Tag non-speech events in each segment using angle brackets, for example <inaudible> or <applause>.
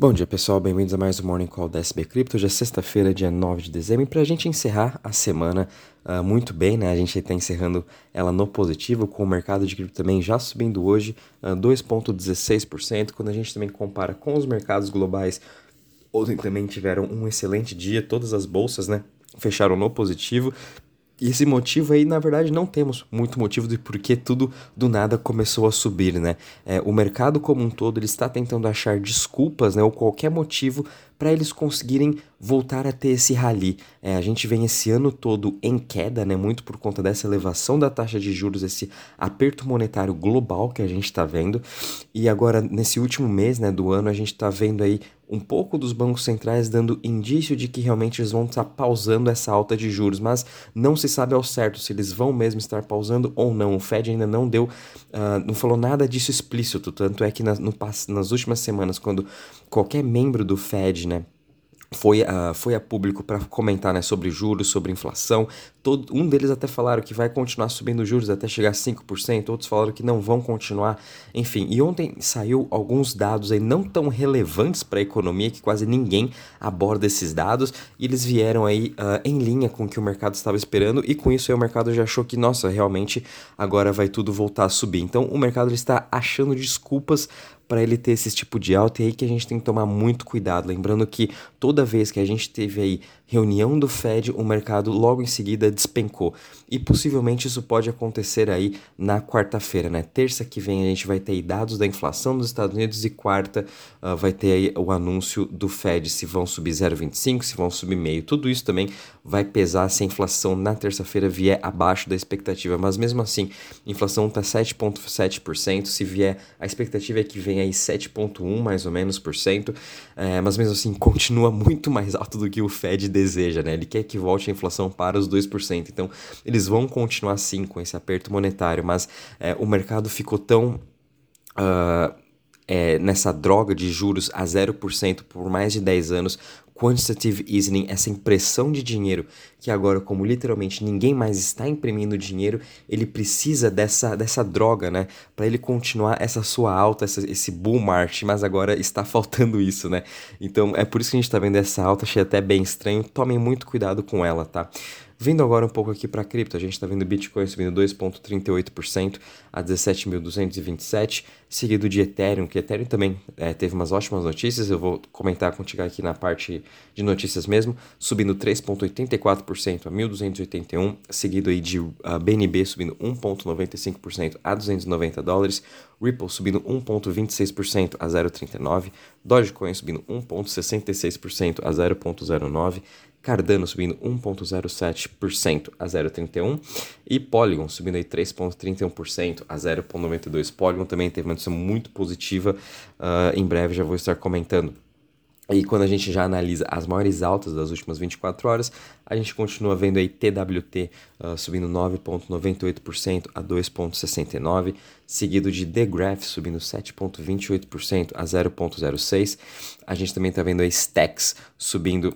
Bom dia pessoal, bem-vindos a mais um Morning Call da SB Crypto. Hoje é sexta-feira, dia 9 de dezembro, e para a gente encerrar a semana uh, muito bem, né? A gente está encerrando ela no positivo, com o mercado de cripto também já subindo hoje uh, 2,16%. Quando a gente também compara com os mercados globais, ontem também tiveram um excelente dia, todas as bolsas, né? Fecharam no positivo. E esse motivo aí, na verdade, não temos muito motivo de por que tudo do nada começou a subir, né? É, o mercado como um todo ele está tentando achar desculpas, né, ou qualquer motivo para eles conseguirem voltar a ter esse rally. É, a gente vem esse ano todo em queda, né, muito por conta dessa elevação da taxa de juros, esse aperto monetário global que a gente está vendo. E agora, nesse último mês né, do ano, a gente está vendo aí um pouco dos bancos centrais dando indício de que realmente eles vão estar pausando essa alta de juros, mas não se sabe ao certo se eles vão mesmo estar pausando ou não. O Fed ainda não deu, uh, não falou nada disso explícito, tanto é que na, no, nas últimas semanas, quando qualquer membro do Fed, foi a, foi a público para comentar né, sobre juros, sobre inflação. Todo, um deles até falaram que vai continuar subindo juros até chegar a 5%, outros falaram que não vão continuar. Enfim, e ontem saiu alguns dados aí não tão relevantes para a economia, que quase ninguém aborda esses dados, e eles vieram aí uh, em linha com o que o mercado estava esperando, e com isso aí o mercado já achou que, nossa, realmente agora vai tudo voltar a subir. Então o mercado está achando desculpas para ele ter esse tipo de alta e aí que a gente tem que tomar muito cuidado, lembrando que toda vez que a gente teve aí reunião do Fed, o mercado logo em seguida despencou. E possivelmente isso pode acontecer aí na quarta-feira, né? Terça que vem a gente vai ter dados da inflação dos Estados Unidos e quarta uh, vai ter aí o anúncio do Fed se vão subir 0,25, se vão subir meio. Tudo isso também vai pesar se a inflação na terça-feira vier abaixo da expectativa, mas mesmo assim, inflação está 7,7%, se vier, a expectativa é que venha aí 7,1 mais ou menos por cento, é, mas mesmo assim <laughs> continua muito mais alto do que o Fed deseja, né? Ele quer que volte a inflação para os 2%. Então, eles vão continuar sim com esse aperto monetário, mas é, o mercado ficou tão. Uh, é, nessa droga de juros a 0% por mais de 10 anos, quantitative easing, essa impressão de dinheiro, que agora, como literalmente ninguém mais está imprimindo dinheiro, ele precisa dessa, dessa droga, né? Para ele continuar essa sua alta, essa, esse bull market, mas agora está <laughs> faltando isso, né? Então é por isso que a gente está vendo essa alta, achei até bem estranho. Tomem muito cuidado com ela, tá? Vindo agora um pouco aqui para cripto, a gente está vendo Bitcoin subindo 2,38% a 17.227, seguido de Ethereum, que Ethereum também é, teve umas ótimas notícias, eu vou comentar contigo aqui na parte de notícias mesmo, subindo 3,84% a 1.281, seguido aí de uh, BNB subindo 1,95% a 290 dólares, Ripple subindo 1,26% a 0,39, Dogecoin subindo 1,66% a 0,09, Cardano subindo 1,07% a 0,31% e Polygon subindo aí 3,31% a 0,92%. Polygon também teve uma notícia muito positiva, uh, em breve já vou estar comentando. E quando a gente já analisa as maiores altas das últimas 24 horas, a gente continua vendo aí TWT uh, subindo 9,98% a 2,69%, seguido de The Graph subindo 7,28% a 0,06%. A gente também está vendo aí Stacks subindo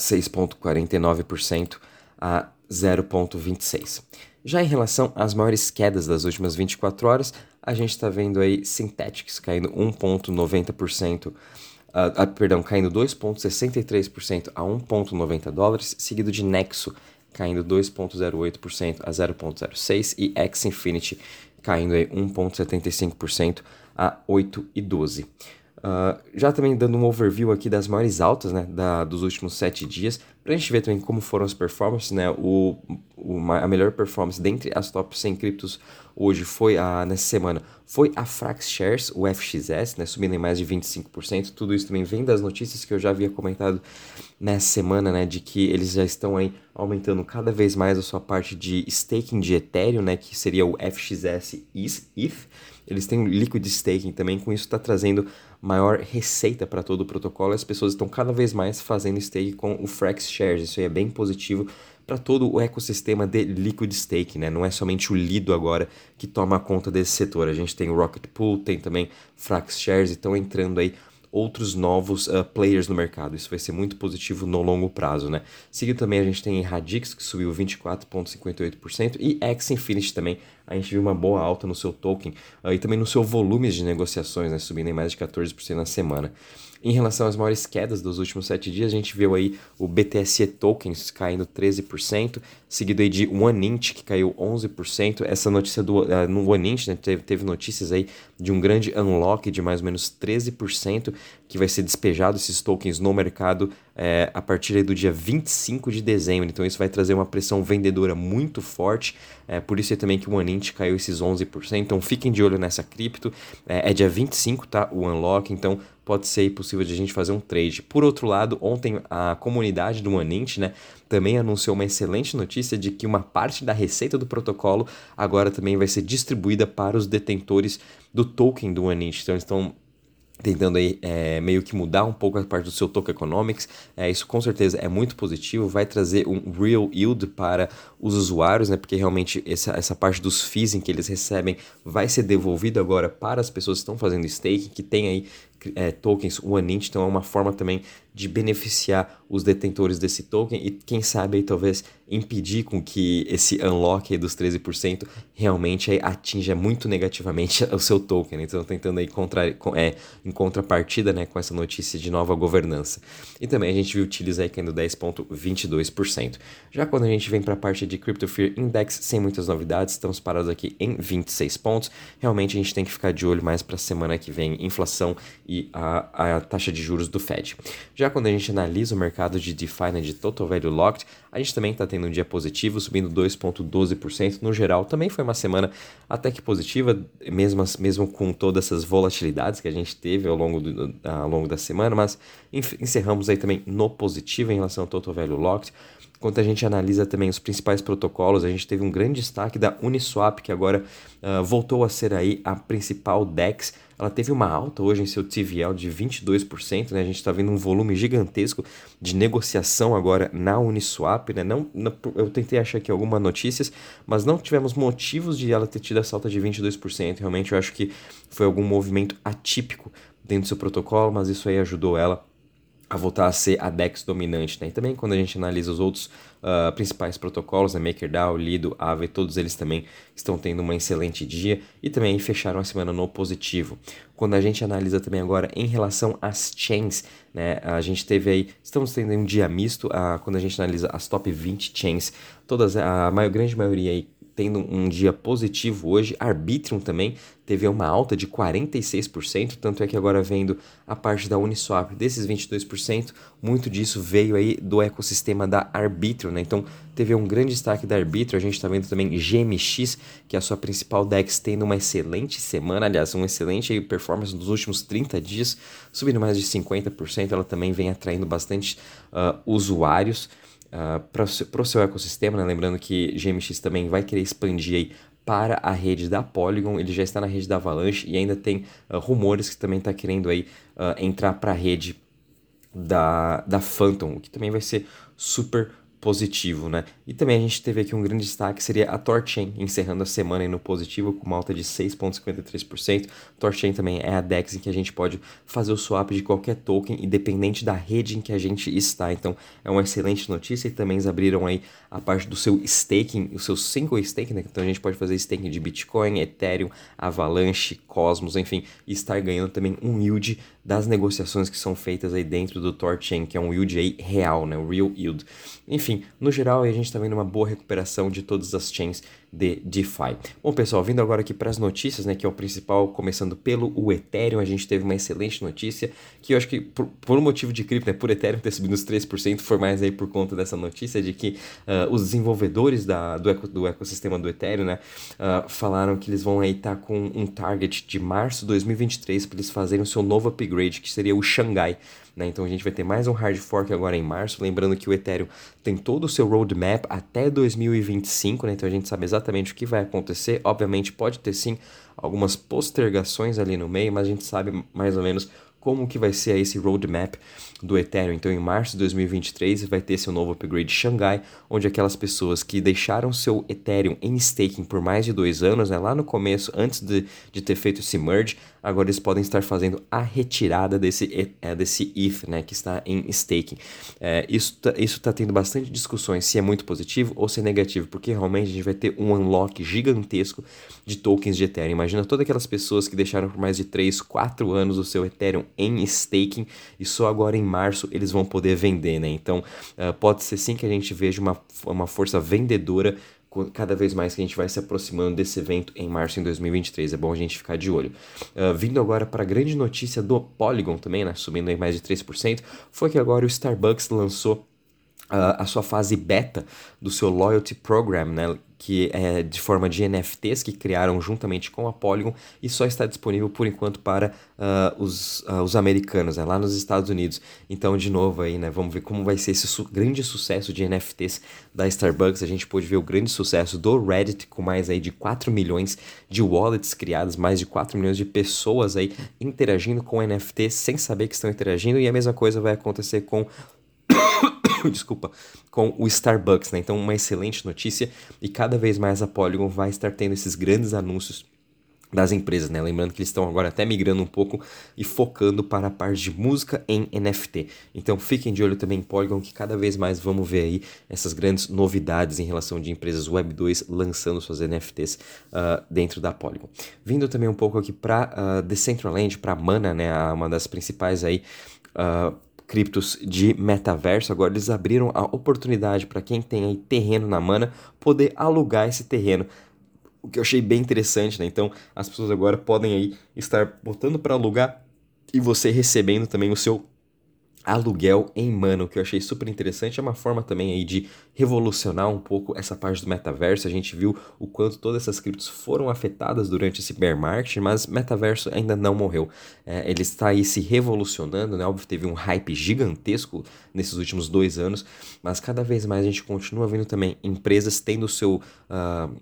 6,49% a 0,26%. Já em relação às maiores quedas das últimas 24 horas, a gente está vendo aí Synthetics caindo 1,90%, uh, perdão, caindo 2,63% a 1,90 dólares, seguido de Nexo caindo 2,08% a 0,06 e X Infinity caindo aí 1,75% a 8,12. Uh, já também dando um overview aqui das maiores altas né, da, dos últimos sete dias, para a gente ver também como foram as performances, né, o, o, a melhor performance dentre as top 100 criptos hoje foi a, nessa semana foi a Frax Shares, o FXS, né, subindo em mais de 25%. Tudo isso também vem das notícias que eu já havia comentado nessa semana, né, de que eles já estão aí aumentando cada vez mais a sua parte de staking de Ethereum, né, que seria o FXS ETH. Eles têm liquid staking também, com isso está trazendo maior receita para todo o protocolo. As pessoas estão cada vez mais fazendo stake com o Frax Shares. Isso aí é bem positivo para todo o ecossistema de liquid stake, né? Não é somente o Lido agora que toma conta desse setor. A gente tem o Rocket Pool, tem também Frax Shares estão entrando aí outros novos uh, players no mercado. Isso vai ser muito positivo no longo prazo, né? Seguido também a gente tem Radix, que subiu 24,58%, e X Infinity também, a gente viu uma boa alta no seu token uh, e também no seu volume de negociações, né, subindo em mais de 14% na semana. Em relação às maiores quedas dos últimos sete dias, a gente viu aí o BTSE Tokens caindo 13%, seguido aí de OneInt, que caiu 11%. Essa notícia do, uh, no OneInt, né, teve, teve notícias aí de um grande unlock de mais ou menos 13%, que vai ser despejado esses tokens no mercado é, a partir do dia 25 de dezembro. Então isso vai trazer uma pressão vendedora muito forte. É, por isso é também que o OneInt caiu esses 11%. Então fiquem de olho nessa cripto. É, é dia 25, tá? O unlock. Então pode ser possível de a gente fazer um trade. Por outro lado, ontem a comunidade do OneInt, né, também anunciou uma excelente notícia de que uma parte da receita do protocolo agora também vai ser distribuída para os detentores do token do OneInt. Então estão tentando aí é, meio que mudar um pouco a parte do seu token economics. É, isso com certeza é muito positivo, vai trazer um real yield para os usuários, né? Porque realmente essa, essa parte dos fees que eles recebem vai ser devolvida agora para as pessoas que estão fazendo stake, que tem aí é, tokens OneInt, então é uma forma também de beneficiar os detentores desse token e quem sabe aí talvez impedir com que esse unlock dos 13% realmente aí atinja muito negativamente <laughs> o seu token. Né? Então tentando aí contra, é, em contrapartida né, com essa notícia de nova governança. E também a gente viu o aí caindo 10,22%. Já quando a gente vem para a parte de Crypto Fear Index, sem muitas novidades, estamos parados aqui em 26 pontos. Realmente a gente tem que ficar de olho mais para a semana que vem, inflação e a, a taxa de juros do Fed. Já quando a gente analisa o mercado de DeFi, né, de Total Value Locked, a gente também está tendo um dia positivo, subindo 2,12%. No geral, também foi uma semana até que positiva, mesmo, mesmo com todas essas volatilidades que a gente teve ao longo, do, ao longo da semana, mas encerramos aí também no positivo em relação ao Total Value Locked. Quando a gente analisa também os principais protocolos, a gente teve um grande destaque da Uniswap, que agora uh, voltou a ser aí a principal DEX. Ela teve uma alta hoje em seu TVL de 22%, né? A gente está vendo um volume gigantesco de negociação agora na Uniswap, né? Não, não, eu tentei achar aqui algumas notícias, mas não tivemos motivos de ela ter tido essa alta de 22%. Realmente eu acho que foi algum movimento atípico dentro do seu protocolo, mas isso aí ajudou ela a voltar a ser a DEX dominante. Né? E também quando a gente analisa os outros uh, principais protocolos, né? MakerDAO, Lido, Aave, todos eles também estão tendo um excelente dia e também fecharam a semana no positivo. Quando a gente analisa também agora em relação às chains, né? a gente teve aí, estamos tendo um dia misto, uh, quando a gente analisa as top 20 chains, todas, a maior, grande maioria aí tendo um dia positivo hoje. Arbitrum também teve uma alta de 46%, tanto é que agora vendo a parte da Uniswap desses 22%, muito disso veio aí do ecossistema da Arbitrum, né? Então teve um grande destaque da Arbitrum, a gente está vendo também GMX, que é a sua principal DEX, tendo uma excelente semana, aliás, uma excelente performance nos últimos 30 dias, subindo mais de 50%, ela também vem atraindo bastante uh, usuários uh, para o seu ecossistema, né? lembrando que GMX também vai querer expandir aí para a rede da Polygon, ele já está na rede da Avalanche e ainda tem uh, rumores que também está querendo aí uh, entrar para a rede da, da Phantom, o que também vai ser super positivo, né? E também a gente teve aqui um grande destaque, seria a Torchain, encerrando a semana no positivo com uma alta de 6,53%. Torchain também é a DEX em que a gente pode fazer o swap de qualquer token, independente da rede em que a gente está. Então, é uma excelente notícia e também eles abriram aí a parte do seu staking, o seu single staking, né? Então a gente pode fazer staking de Bitcoin, Ethereum, Avalanche, Cosmos, enfim, e estar ganhando também um yield das negociações que são feitas aí dentro do Torchain, que é um yield aí real, né? O real yield. Enfim, no geral, a gente está vendo uma boa recuperação de todas as chains de DeFi. Bom, pessoal, vindo agora aqui para as notícias, né, que é o principal, começando pelo o Ethereum, a gente teve uma excelente notícia, que eu acho que por, por um motivo de cripto, né, por Ethereum ter subido uns 3%, foi mais aí por conta dessa notícia de que uh, os desenvolvedores da, do, eco, do ecossistema do Ethereum, né, uh, falaram que eles vão aí estar tá com um target de março de 2023 para eles fazerem o seu novo upgrade, que seria o Xangai. Né? Então a gente vai ter mais um hard fork agora em março, lembrando que o Ethereum tem todo o seu roadmap até 2025, né? então a gente sabe exatamente o que vai acontecer. Obviamente pode ter sim algumas postergações ali no meio, mas a gente sabe mais ou menos como que vai ser esse roadmap do Ethereum. Então, em março de 2023, vai ter seu novo upgrade de Xangai, onde aquelas pessoas que deixaram seu Ethereum em staking por mais de dois anos, né, lá no começo, antes de, de ter feito esse merge, agora eles podem estar fazendo a retirada desse, é, desse ETH, né, que está em staking. É, isso está tá tendo bastante discussões se é muito positivo ou se é negativo, porque realmente a gente vai ter um unlock gigantesco de tokens de Ethereum. Imagina todas aquelas pessoas que deixaram por mais de 3, 4 anos o seu Ethereum em staking e só agora em março eles vão poder vender, né? Então uh, pode ser sim que a gente veja uma, uma força vendedora cada vez mais que a gente vai se aproximando desse evento em março de 2023. É bom a gente ficar de olho. Uh, vindo agora para a grande notícia do Polygon também, né, subindo em mais de 3%, foi que agora o Starbucks lançou a sua fase beta do seu loyalty program, né, que é de forma de NFTs que criaram juntamente com a Polygon e só está disponível por enquanto para uh, os, uh, os americanos, né, lá nos Estados Unidos. Então, de novo aí, né, vamos ver como vai ser esse su grande sucesso de NFTs da Starbucks. A gente pôde ver o grande sucesso do Reddit com mais aí de 4 milhões de wallets criados, mais de 4 milhões de pessoas aí interagindo com NFTs sem saber que estão interagindo e a mesma coisa vai acontecer com <laughs> desculpa, com o Starbucks, né? Então, uma excelente notícia e cada vez mais a Polygon vai estar tendo esses grandes anúncios das empresas, né? Lembrando que eles estão agora até migrando um pouco e focando para a parte de música em NFT. Então fiquem de olho também em Polygon, que cada vez mais vamos ver aí essas grandes novidades em relação de empresas Web 2 lançando suas NFTs uh, ah, dentro da Polygon. Vindo também um pouco aqui para uh, ah, Decentraland, para Mana, né? Uma das principais aí. Uh, criptos de metaverso, agora eles abriram a oportunidade para quem tem aí terreno na mana poder alugar esse terreno. O que eu achei bem interessante, né? Então, as pessoas agora podem aí estar botando para alugar e você recebendo também o seu aluguel em mano, que eu achei super interessante, é uma forma também aí de revolucionar um pouco essa parte do metaverso. A gente viu o quanto todas essas criptos foram afetadas durante esse bear market, mas metaverso ainda não morreu. É, ele está aí se revolucionando, né? Óbvio, teve um hype gigantesco nesses últimos dois anos, mas cada vez mais a gente continua vendo também empresas tendo seu uh,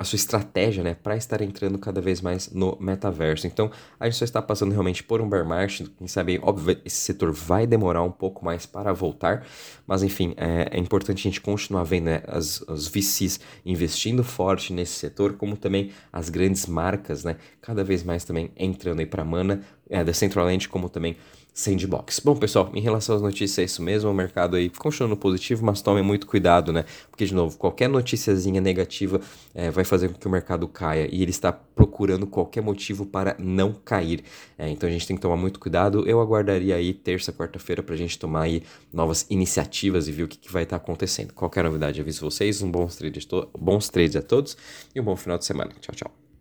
a sua estratégia, né, para estar entrando cada vez mais no metaverso. Então, a gente só está passando realmente por um bear market, quem sabe, óbvio, esse setor vai demorar um pouco mais para voltar, mas enfim, é, é importante a gente continuar vendo né, as, as VCs investindo forte nesse setor, como também as grandes marcas, né, cada vez mais também entrando aí para Mana, é, Decentraland, como também Sandbox. Bom, pessoal, em relação às notícias, é isso mesmo. O mercado aí continuando positivo, mas tomem muito cuidado, né? Porque, de novo, qualquer noticiazinha negativa é, vai fazer com que o mercado caia e ele está procurando qualquer motivo para não cair. É, então a gente tem que tomar muito cuidado. Eu aguardaria aí terça, quarta-feira para a gente tomar aí novas iniciativas e ver o que, que vai estar tá acontecendo. Qualquer novidade, aviso vocês. Um bons trades, bons trades a todos e um bom final de semana. Tchau, tchau.